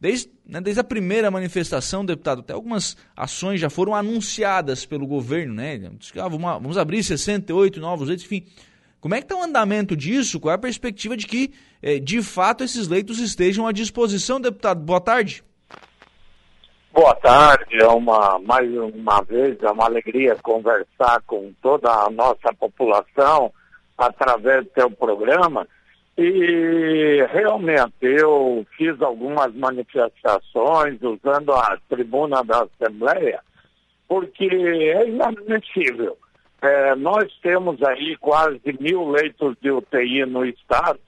Desde, né, desde a primeira manifestação, deputado, até algumas ações já foram anunciadas pelo governo, né? Ah, vamos, vamos abrir 68 novos leitos, enfim. Como é que está o andamento disso? Qual é a perspectiva de que, eh, de fato, esses leitos estejam à disposição, deputado? Boa tarde. Boa tarde, é uma, mais uma vez, é uma alegria conversar com toda a nossa população através do seu programa. E realmente eu fiz algumas manifestações usando a tribuna da Assembleia, porque é inadmissível. É, nós temos aí quase mil leitos de UTI no estado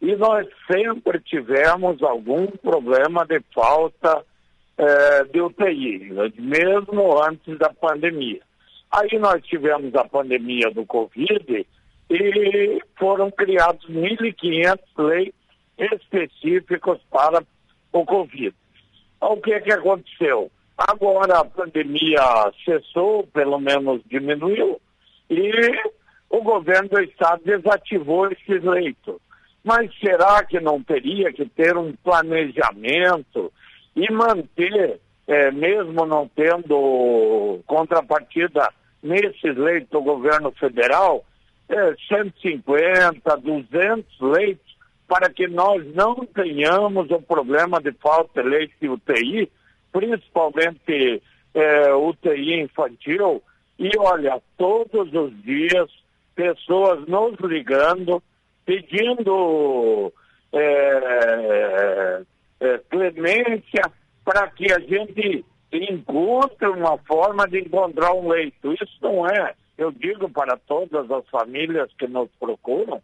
e nós sempre tivemos algum problema de falta é, de UTI, mesmo antes da pandemia. Aí nós tivemos a pandemia do Covid e foram criados 1.500 leitos específicos para o Covid. O que, que aconteceu? Agora a pandemia cessou, pelo menos diminuiu, e o governo do estado desativou esses leitos. Mas será que não teria que ter um planejamento e manter, é, mesmo não tendo contrapartida nesses leitos do governo federal, é, 150, 200 leitos, para que nós não tenhamos o problema de falta de leite de UTI, principalmente é, UTI infantil. E olha, todos os dias, pessoas nos ligando, pedindo é, é, clemência para que a gente encontre uma forma de encontrar um leito. Isso não é eu digo para todas as famílias que nos procuram,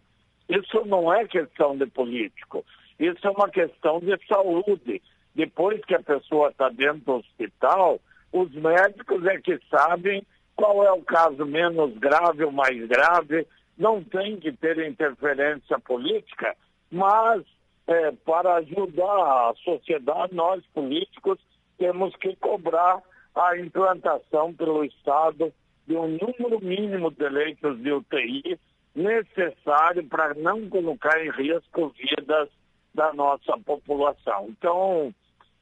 isso não é questão de político, isso é uma questão de saúde. Depois que a pessoa está dentro do hospital, os médicos é que sabem qual é o caso menos grave ou mais grave. Não tem que ter interferência política, mas é, para ajudar a sociedade, nós políticos temos que cobrar a implantação pelo Estado de um número mínimo de leitos de UTI necessário para não colocar em risco vidas da nossa população. Então,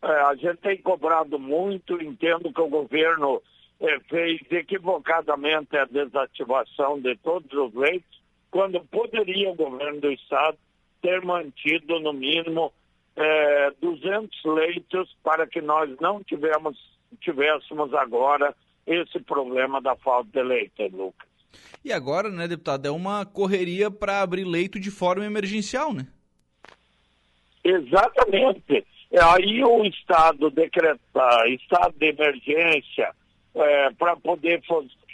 é, a gente tem cobrado muito, entendo que o governo é, fez equivocadamente a desativação de todos os leitos, quando poderia o governo do Estado ter mantido, no mínimo, é, 200 leitos para que nós não tivemos, tivéssemos agora esse problema da falta de leite, Lucas. E agora, né, deputado, é uma correria para abrir leito de forma emergencial, né? Exatamente. É, aí o Estado decretar estado de emergência é, para poder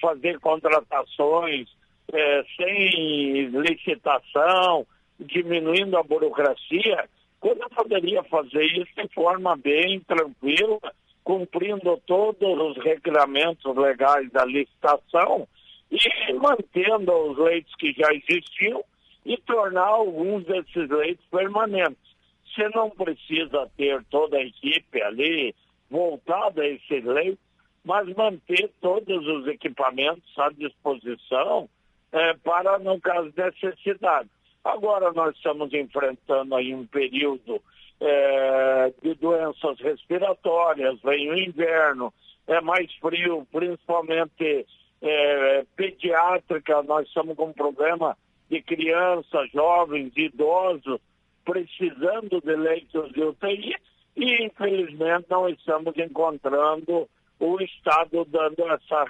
fazer contratações é, sem licitação, diminuindo a burocracia, quando poderia fazer isso de forma bem tranquila cumprindo todos os regramentos legais da licitação e mantendo os leitos que já existiam e tornar alguns desses leitos permanentes. Você não precisa ter toda a equipe ali voltada a esses leitos, mas manter todos os equipamentos à disposição é, para, no caso de necessidade. Agora nós estamos enfrentando aí um período é, de doenças respiratórias, vem o inverno, é mais frio, principalmente é, pediátrica, nós estamos com um problema de crianças, jovens, idosos, precisando de leitos de UTI e, infelizmente, não estamos encontrando o Estado dando essa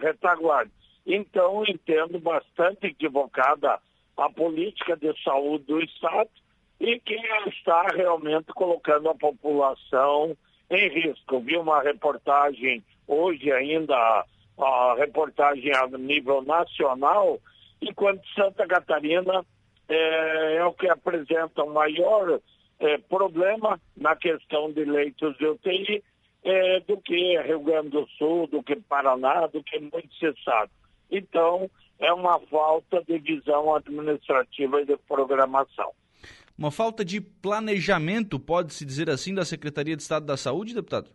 retaguarda. Então, entendo bastante equivocada a política de saúde do Estado e que está realmente colocando a população em risco. Vi uma reportagem hoje ainda, a reportagem a nível nacional, enquanto Santa Catarina é, é o que apresenta o maior é, problema na questão de leitos de UTI é, do que Rio Grande do Sul, do que Paraná, do que muito se sabe. Então, é uma falta de visão administrativa e de programação. Uma falta de planejamento, pode-se dizer assim, da Secretaria de Estado da Saúde, deputado?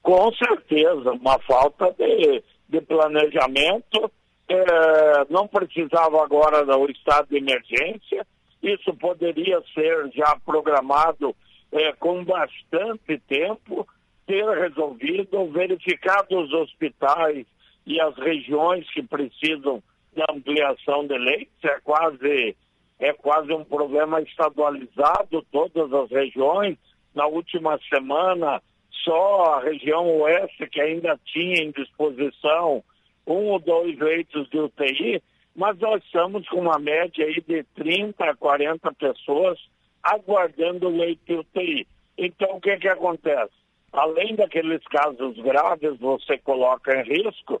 Com certeza, uma falta de, de planejamento. É, não precisava agora do estado de emergência. Isso poderia ser já programado é, com bastante tempo, ter resolvido, verificado os hospitais e as regiões que precisam de ampliação de leitos, é quase, é quase um problema estadualizado, todas as regiões. Na última semana, só a região oeste que ainda tinha em disposição um ou dois leitos de UTI, mas nós estamos com uma média aí de 30 a 40 pessoas aguardando leito de UTI. Então, o que, que acontece? Além daqueles casos graves, você coloca em risco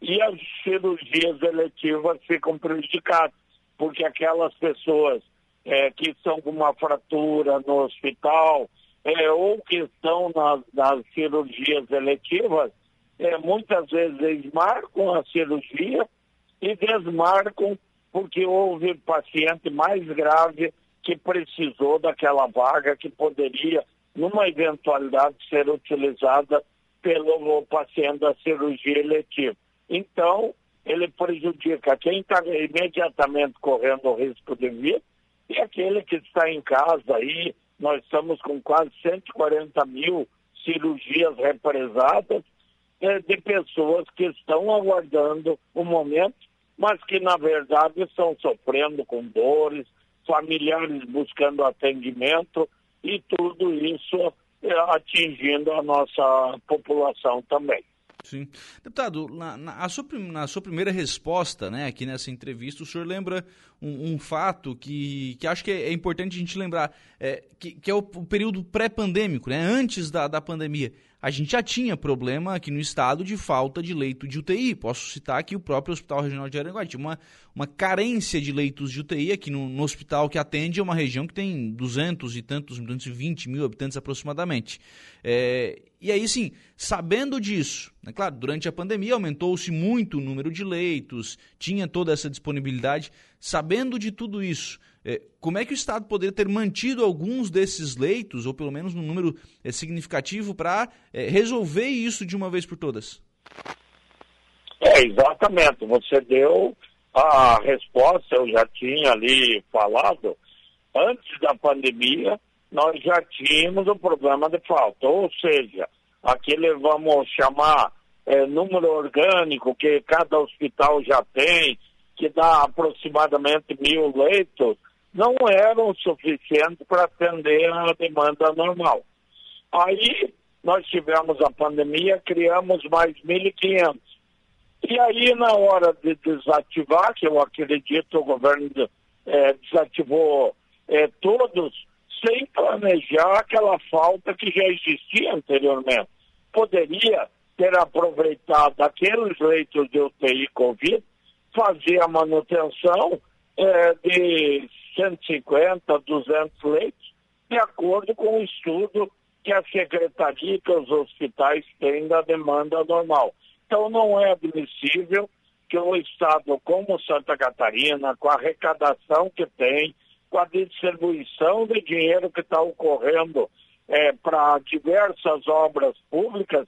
e as cirurgias eletivas ficam prejudicadas, porque aquelas pessoas é, que estão com uma fratura no hospital é, ou que estão nas, nas cirurgias eletivas, é, muitas vezes marcam a cirurgia e desmarcam porque houve paciente mais grave que precisou daquela vaga que poderia, numa eventualidade, ser utilizada pelo paciente da cirurgia eletiva. Então, ele prejudica quem está imediatamente correndo o risco de vida e aquele que está em casa aí. Nós estamos com quase 140 mil cirurgias represadas é, de pessoas que estão aguardando o momento, mas que, na verdade, estão sofrendo com dores, familiares buscando atendimento e tudo isso é, atingindo a nossa população também. Sim. Deputado, na, na, sua, na, sua, primeira resposta né, aqui nessa entrevista, o senhor lembra um, um fato que, que acho que é, é importante a gente lembrar, é, que, que, é o, o período pré-pandêmico, né, antes da, da pandemia a gente já tinha problema aqui no estado de falta de leito de UTI. Posso citar aqui o próprio Hospital Regional de Aranguá. Tinha uma, uma carência de leitos de UTI aqui no, no hospital que atende é uma região que tem 200 e tantos, 220 mil habitantes aproximadamente. É, e aí, sim, sabendo disso, né, claro, durante a pandemia aumentou-se muito o número de leitos, tinha toda essa disponibilidade. Sabendo de tudo isso, como é que o Estado poderia ter mantido alguns desses leitos, ou pelo menos um número é, significativo, para é, resolver isso de uma vez por todas? É, exatamente. Você deu a resposta, eu já tinha ali falado. Antes da pandemia, nós já tínhamos o problema de falta. Ou seja, aquele, vamos chamar, é, número orgânico que cada hospital já tem, que dá aproximadamente mil leitos, não eram suficientes para atender a demanda normal. Aí nós tivemos a pandemia, criamos mais 1.500. E aí, na hora de desativar, que eu acredito o governo é, desativou é, todos, sem planejar aquela falta que já existia anteriormente. Poderia ter aproveitado aqueles leitos de UTI Covid, fazer a manutenção é, de 150, 200 leitos, de acordo com o estudo que a secretaria que os hospitais têm da demanda normal. Então, não é admissível que o Estado, como Santa Catarina, com a arrecadação que tem, com a distribuição de dinheiro que está ocorrendo é, para diversas obras públicas,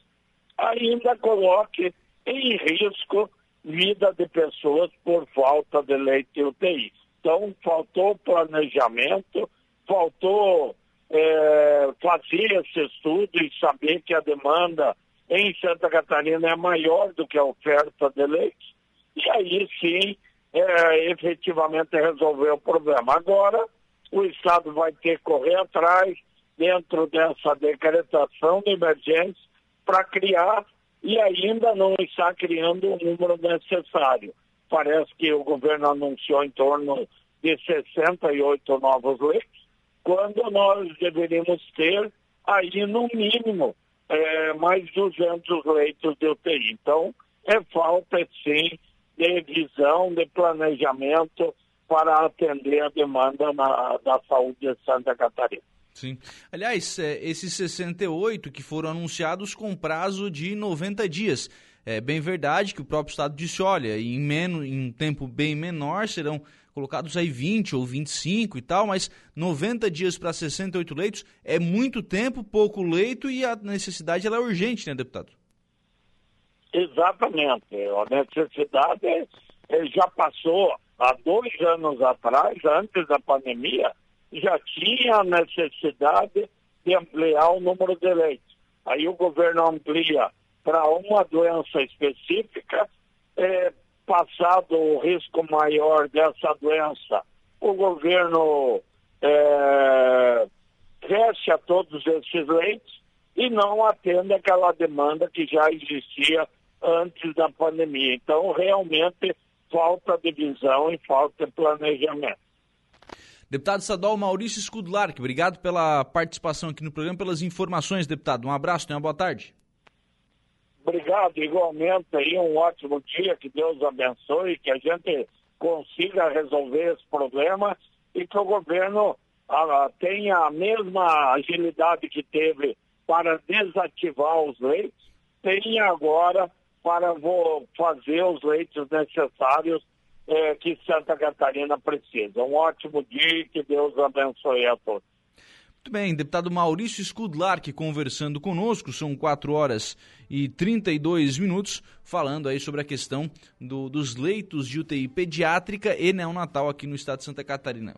ainda coloque em risco vida de pessoas por falta de leite UTI. Então, faltou planejamento, faltou é, fazer esse estudo e saber que a demanda em Santa Catarina é maior do que a oferta de leite. E aí sim, é, efetivamente resolver o problema. Agora, o Estado vai ter que correr atrás, dentro dessa decretação de emergência, para criar e ainda não está criando o número necessário. Parece que o governo anunciou em torno de 68 novos leitos, quando nós deveríamos ter aí no mínimo é, mais 200 leitos de UTI. Então, é falta sim de visão, de planejamento para atender a demanda na, da saúde de Santa Catarina. Sim. Aliás, é, esses 68 que foram anunciados com prazo de 90 dias. É bem verdade que o próprio Estado disse, olha, em, menos, em um tempo bem menor serão colocados aí 20 ou 25 e tal, mas 90 dias para 68 leitos é muito tempo, pouco leito e a necessidade ela é urgente, né, deputado? Exatamente. A necessidade é, é, já passou há dois anos atrás, antes da pandemia, já tinha a necessidade de ampliar o número de leitos. Aí o governo amplia para uma doença específica, é, passado o risco maior dessa doença, o governo é, fecha todos esses leitos e não atende aquela demanda que já existia antes da pandemia. Então, realmente, falta de visão e falta de planejamento. Deputado estadual Maurício Scudlark, obrigado pela participação aqui no programa, pelas informações, deputado. Um abraço, tenha uma boa tarde. Obrigado, igualmente aí, um ótimo dia, que Deus abençoe, que a gente consiga resolver esse problema e que o governo ah, tenha a mesma agilidade que teve para desativar os leitos, tenha agora para fazer os leitos necessários é, que Santa Catarina precisa. Um ótimo dia e que Deus abençoe a todos. Muito bem, deputado Maurício Scudlark conversando conosco, são 4 horas e 32 minutos, falando aí sobre a questão do, dos leitos de UTI pediátrica e neonatal aqui no estado de Santa Catarina.